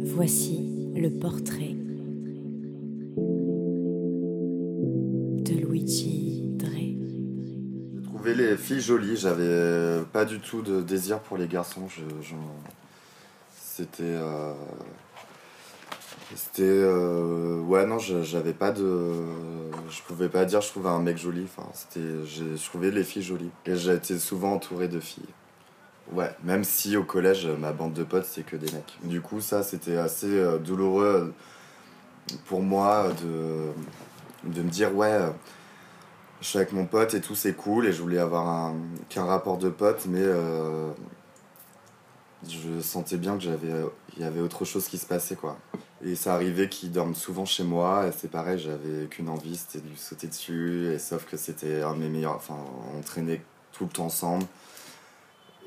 Voici le portrait de Luigi Dre. J'ai trouvé les filles jolies, j'avais pas du tout de désir pour les garçons. Je, je- C'était. euh, C'était. euh, Ouais, non, je- j'avais pas de. Je pouvais pas dire je trouvais un mec joli. Enfin, c'était. Je trouvais les filles jolies. Et j'ai été souvent entouré de filles. Ouais, même si au collège, ma bande de potes, c'est que des mecs. Du coup, ça, c'était assez euh, douloureux euh, pour moi de, de me dire, ouais, euh, je suis avec mon pote et tout, c'est cool, et je voulais avoir un, qu'un rapport de pote, mais euh, je sentais bien que j'avais, y avait autre chose qui se passait, quoi. Et ça arrivait qu'ils dorment souvent chez moi, et c'est pareil, j'avais qu'une envie, c'était de sauter dessus, et sauf que c'était un de mes meilleurs, enfin, on traînait tout le temps ensemble.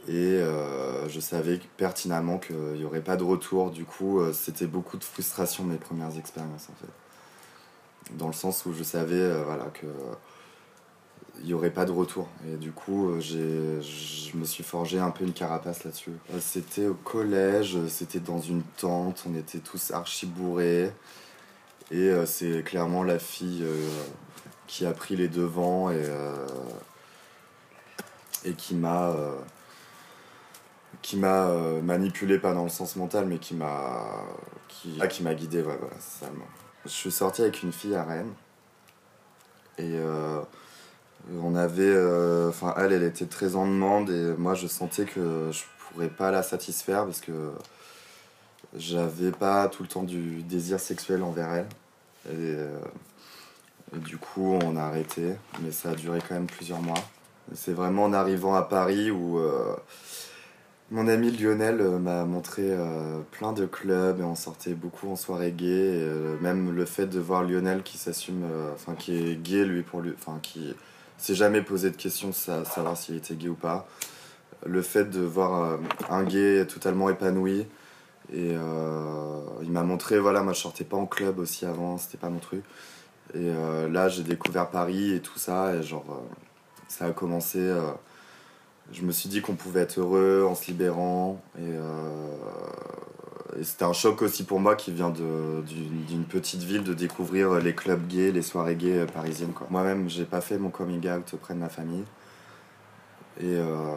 Et euh, je savais pertinemment qu'il n'y aurait pas de retour. Du coup, euh, c'était beaucoup de frustration mes premières expériences en fait. Dans le sens où je savais euh, voilà, que il n'y aurait pas de retour. Et du coup, je me suis forgé un peu une carapace là-dessus. C'était au collège, c'était dans une tente, on était tous archi bourrés. Et c'est clairement la fille qui a pris les devants et, qui m'a qui m'a euh, manipulé pas dans le sens mental mais qui m'a qui, ah, qui m'a guidé ouais, voilà c'est ça je suis sorti avec une fille à Rennes. Et euh, on avait euh, enfin elle elle était très en demande et moi je sentais que je pourrais pas la satisfaire parce que j'avais pas tout le temps du désir sexuel envers elle. Et, et du coup on a arrêté mais ça a duré quand même plusieurs mois. C'est vraiment en arrivant à Paris où mon ami Lionel euh, m'a montré euh, plein de clubs et on sortait beaucoup en soirée gay. Euh, même le fait de voir Lionel qui s'assume, enfin qui est gay lui pour lui, enfin qui s'est jamais posé de sa- savoir s'il était gay ou pas. Le fait de voir un gay totalement épanoui et il m'a montré, voilà, moi je sortais pas en club aussi avant, c'était pas mon truc. Et là j'ai découvert Paris et tout ça et genre ça a commencé. Je me suis dit qu'on pouvait être heureux en se libérant. Et, euh, c'était un choc aussi pour moi qui vient d'une petite ville de découvrir les clubs gays, les soirées gays parisiennes. Moi-même, j'ai pas fait mon coming out auprès de ma famille. Et, euh,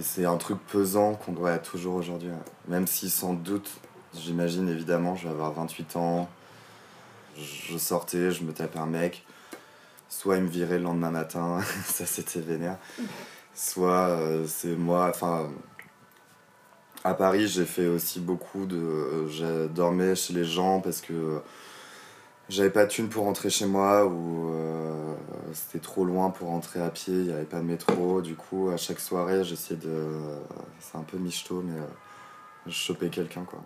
c'est un truc pesant qu'on doit toujours aujourd'hui. Même si sans doute, j'imagine évidemment, je vais avoir 28 ans. Je sortais, je me tapais un mec. Soit il me virait le lendemain matin, ça c'était vénère soit euh, c'est moi enfin à Paris j'ai fait aussi beaucoup de je dormais chez les gens parce que j'avais pas de thune pour rentrer chez moi ou euh, c'était trop loin pour rentrer à pied il y avait pas de métro. Du coup à chaque soirée j'essayais de c'est un peu michto mais euh, je chopais quelqu'un quoi.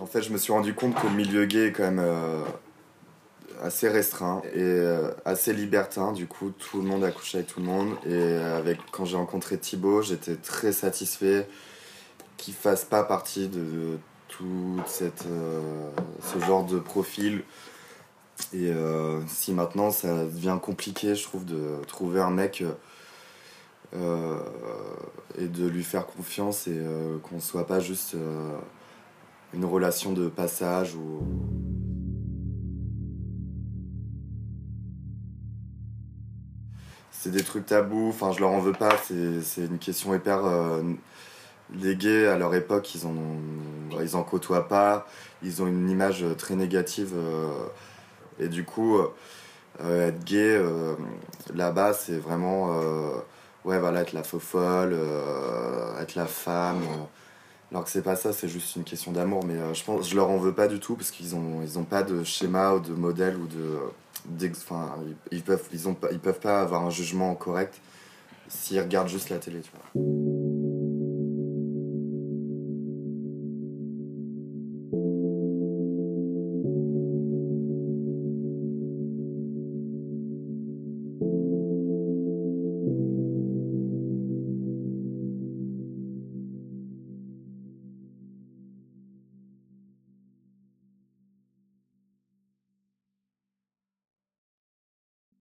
En fait je me suis rendu compte que le milieu gay est quand même euh, assez restreint et euh, assez libertin. Du coup, tout le monde a couché avec tout le monde. Et avec, quand j'ai rencontré Thibaut, j'étais très satisfait qu'il fasse pas partie de, tout cette, euh, ce genre de profil. Et euh, si maintenant ça devient compliqué, je trouve, de trouver un mec euh, et de lui faire confiance et euh, qu'on soit pas juste euh, une relation de passage ou. C'est des trucs tabous, enfin je leur en veux pas, c'est une question hyper... euh, les gays à leur époque, ils en, ont- ils en côtoient pas, ils ont une image très négative euh, et du coup, euh, être gay euh, là-bas, c'est vraiment... euh, ouais voilà, être la faux folle, euh, être la femme... alors que c'est pas ça, c'est juste une question d'amour, mais euh, je pense je leur en veux pas du tout parce qu'ils ont, pas de schéma ou de modèle ou de enfin ils, ils peuvent pas avoir un jugement correct s'ils regardent juste la télé